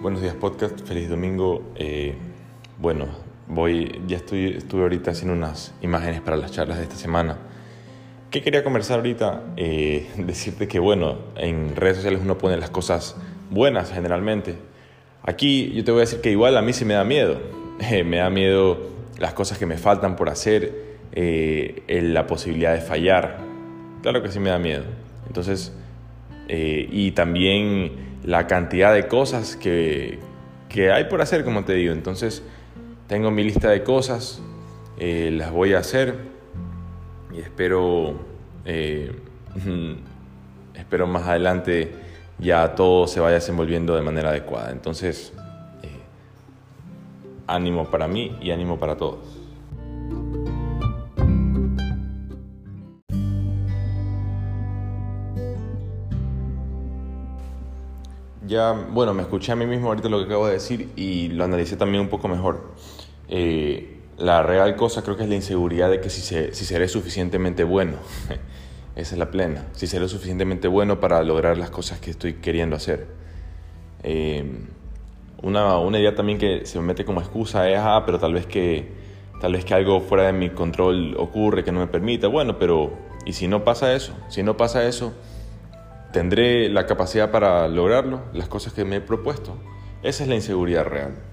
Buenos días podcast, feliz domingo. Eh, bueno, voy, ya estoy, estuve ahorita haciendo unas imágenes para las charlas de esta semana. ¿Qué quería conversar ahorita? Eh, decirte que bueno, en redes sociales uno pone las cosas buenas generalmente. Aquí yo te voy a decir que igual a mí sí me da miedo. Eh, me da miedo las cosas que me faltan por hacer, la posibilidad de fallar. Claro que sí me da miedo. Entonces, y también la cantidad de cosas que, hay por hacer, como te digo. Entonces, tengo mi lista de cosas, eh, las voy a hacer y espero, eh, espero más adelante ya todo se vaya desenvolviendo de manera adecuada. Entonces, eh, ánimo para mí y ánimo para todos. Ya, bueno, me escuché a mí mismo ahorita lo que acabo de decir y lo analicé también un poco mejor. Eh, la real cosa creo que es la inseguridad de que si, si seré suficientemente bueno. Esa es la plena. Si seré suficientemente bueno para lograr las cosas que estoy queriendo hacer. Eh, una, una, idea también que se me mete como excusa es, ah, pero tal vez que, tal vez que algo fuera de mi control ocurre que no me permita. Bueno, pero ¿y si no pasa eso? Si no pasa eso, ¿Tendré la capacidad para lograrlo? Las cosas que me he propuesto. Esa es la inseguridad real.